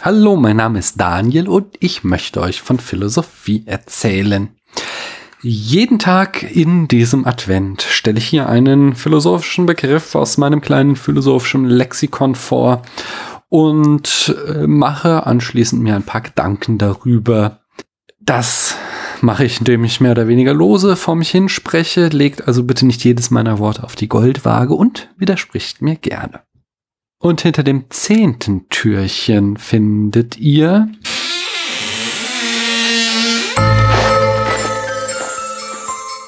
Hallo, mein Name ist Daniel und ich möchte euch von Philosophie erzählen. Jeden Tag in diesem Advent stelle ich hier einen philosophischen Begriff aus meinem kleinen philosophischen Lexikon vor und äh, mache anschließend mir ein paar Gedanken darüber. Das mache ich, indem ich mehr oder weniger lose vor mich hinspreche, legt also bitte nicht jedes meiner Worte auf die Goldwaage und widerspricht mir gerne. Und hinter dem zehnten Türchen findet ihr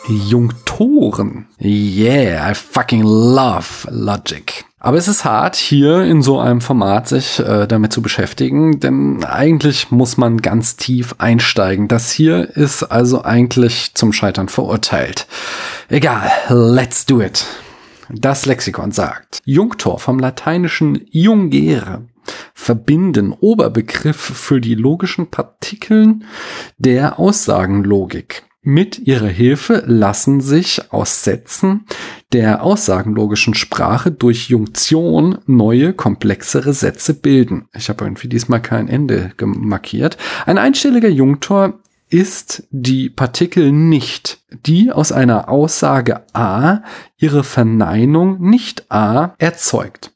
Jungtoren. Yeah, I fucking love Logic. Aber es ist hart, hier in so einem Format sich äh, damit zu beschäftigen, denn eigentlich muss man ganz tief einsteigen. Das hier ist also eigentlich zum Scheitern verurteilt. Egal, let's do it. Das Lexikon sagt, Jungtor vom lateinischen jungere verbinden Oberbegriff für die logischen Partikeln der Aussagenlogik. Mit ihrer Hilfe lassen sich aus Sätzen der aussagenlogischen Sprache durch Junktion neue, komplexere Sätze bilden. Ich habe irgendwie diesmal kein Ende markiert. Ein einstelliger Junktor ist die Partikel nicht, die aus einer Aussage A ihre Verneinung nicht A erzeugt.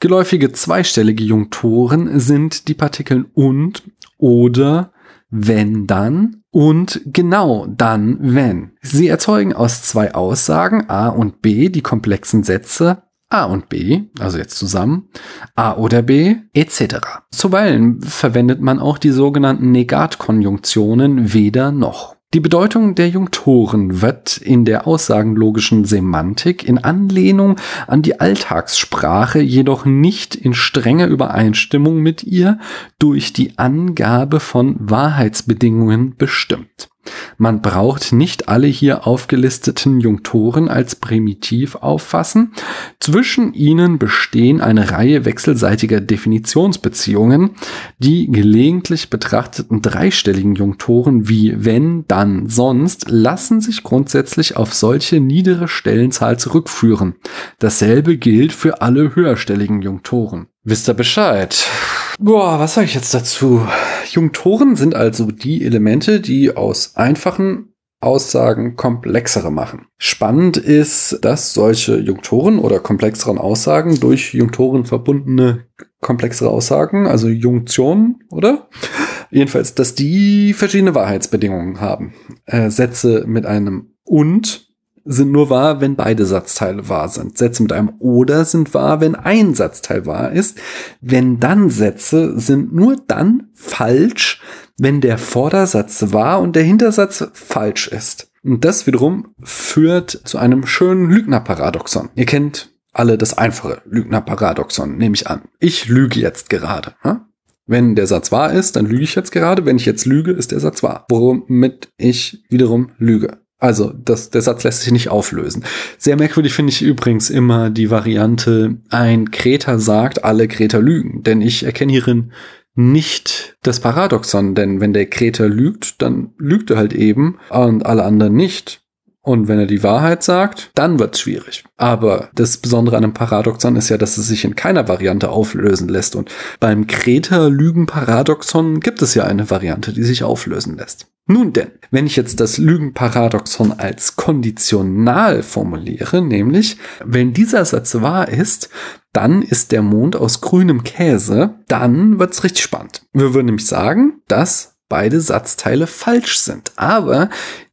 Geläufige zweistellige Junktoren sind die Partikeln und oder wenn dann und genau dann wenn. Sie erzeugen aus zwei Aussagen A und B die komplexen Sätze A und B, also jetzt zusammen, A oder B, etc. Zuweilen verwendet man auch die sogenannten Negatkonjunktionen weder noch. Die Bedeutung der Junktoren wird in der aussagenlogischen Semantik in Anlehnung an die Alltagssprache jedoch nicht in strenger Übereinstimmung mit ihr durch die Angabe von Wahrheitsbedingungen bestimmt. Man braucht nicht alle hier aufgelisteten Junktoren als primitiv auffassen. Zwischen ihnen bestehen eine Reihe wechselseitiger Definitionsbeziehungen. Die gelegentlich betrachteten dreistelligen Junktoren wie wenn, dann, sonst lassen sich grundsätzlich auf solche niedere Stellenzahl zurückführen. Dasselbe gilt für alle höherstelligen Junktoren. Wisst ihr Bescheid? Boah, was sage ich jetzt dazu? Junktoren sind also die Elemente, die aus einfachen Aussagen komplexere machen. Spannend ist, dass solche Junktoren oder komplexeren Aussagen durch Junktoren verbundene komplexere Aussagen, also Junktionen, oder? Jedenfalls, dass die verschiedene Wahrheitsbedingungen haben. Äh, Sätze mit einem und sind nur wahr, wenn beide Satzteile wahr sind. Sätze mit einem oder sind wahr, wenn ein Satzteil wahr ist. Wenn dann Sätze sind nur dann falsch, wenn der Vordersatz wahr und der Hintersatz falsch ist. Und das wiederum führt zu einem schönen Lügnerparadoxon. Ihr kennt alle das einfache Lügnerparadoxon, nehme ich an. Ich lüge jetzt gerade. Wenn der Satz wahr ist, dann lüge ich jetzt gerade. Wenn ich jetzt lüge, ist der Satz wahr. Womit ich wiederum lüge. Also das, der Satz lässt sich nicht auflösen. Sehr merkwürdig finde ich übrigens immer die Variante, ein Kreter sagt, alle Kreter lügen. Denn ich erkenne hierin nicht das Paradoxon, denn wenn der Kreter lügt, dann lügt er halt eben und alle anderen nicht. Und wenn er die Wahrheit sagt, dann wird's schwierig. Aber das Besondere an einem Paradoxon ist ja, dass es sich in keiner Variante auflösen lässt. Und beim Kreter-Lügen-Paradoxon gibt es ja eine Variante, die sich auflösen lässt. Nun denn, wenn ich jetzt das Lügenparadoxon als konditional formuliere, nämlich, wenn dieser Satz wahr ist, dann ist der Mond aus grünem Käse, dann wird's richtig spannend. Wir würden nämlich sagen, dass beide Satzteile falsch sind. Aber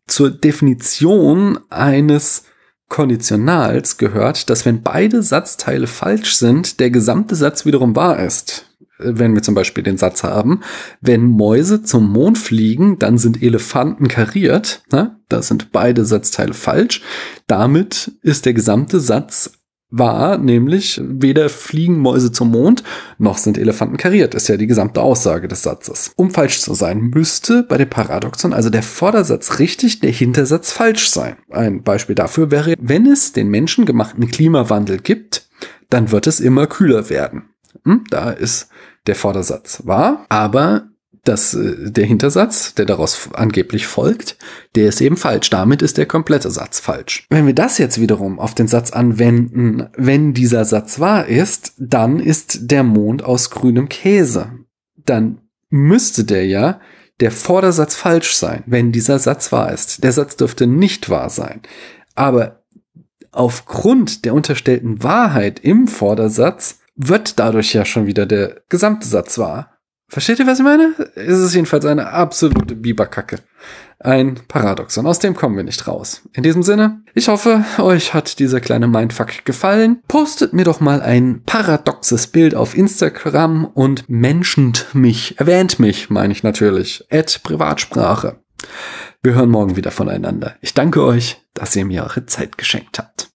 zur Definition eines Konditionals gehört, dass wenn beide Satzteile falsch sind, der gesamte Satz wiederum wahr ist wenn wir zum Beispiel den Satz haben, wenn Mäuse zum Mond fliegen, dann sind Elefanten kariert. Ne? Da sind beide Satzteile falsch. Damit ist der gesamte Satz wahr, nämlich weder fliegen Mäuse zum Mond, noch sind Elefanten kariert, ist ja die gesamte Aussage des Satzes. Um falsch zu sein, müsste bei dem Paradoxon also der Vordersatz richtig, der Hintersatz falsch sein. Ein Beispiel dafür wäre, wenn es den menschengemachten Klimawandel gibt, dann wird es immer kühler werden. Hm? Da ist der Vordersatz wahr, aber das, äh, der Hintersatz, der daraus angeblich folgt, der ist eben falsch. Damit ist der komplette Satz falsch. Wenn wir das jetzt wiederum auf den Satz anwenden, wenn dieser Satz wahr ist, dann ist der Mond aus grünem Käse. dann müsste der ja der Vordersatz falsch sein, wenn dieser Satz wahr ist. Der Satz dürfte nicht wahr sein. Aber aufgrund der unterstellten Wahrheit im Vordersatz wird dadurch ja schon wieder der gesamte Satz wahr. Versteht ihr, was ich meine? Es ist jedenfalls eine absolute Biberkacke. Ein Paradoxon. Aus dem kommen wir nicht raus. In diesem Sinne, ich hoffe, euch hat dieser kleine Mindfuck gefallen. Postet mir doch mal ein paradoxes Bild auf Instagram und menschent mich, erwähnt mich, meine ich natürlich, at Privatsprache. Wir hören morgen wieder voneinander. Ich danke euch, dass ihr mir eure Zeit geschenkt habt.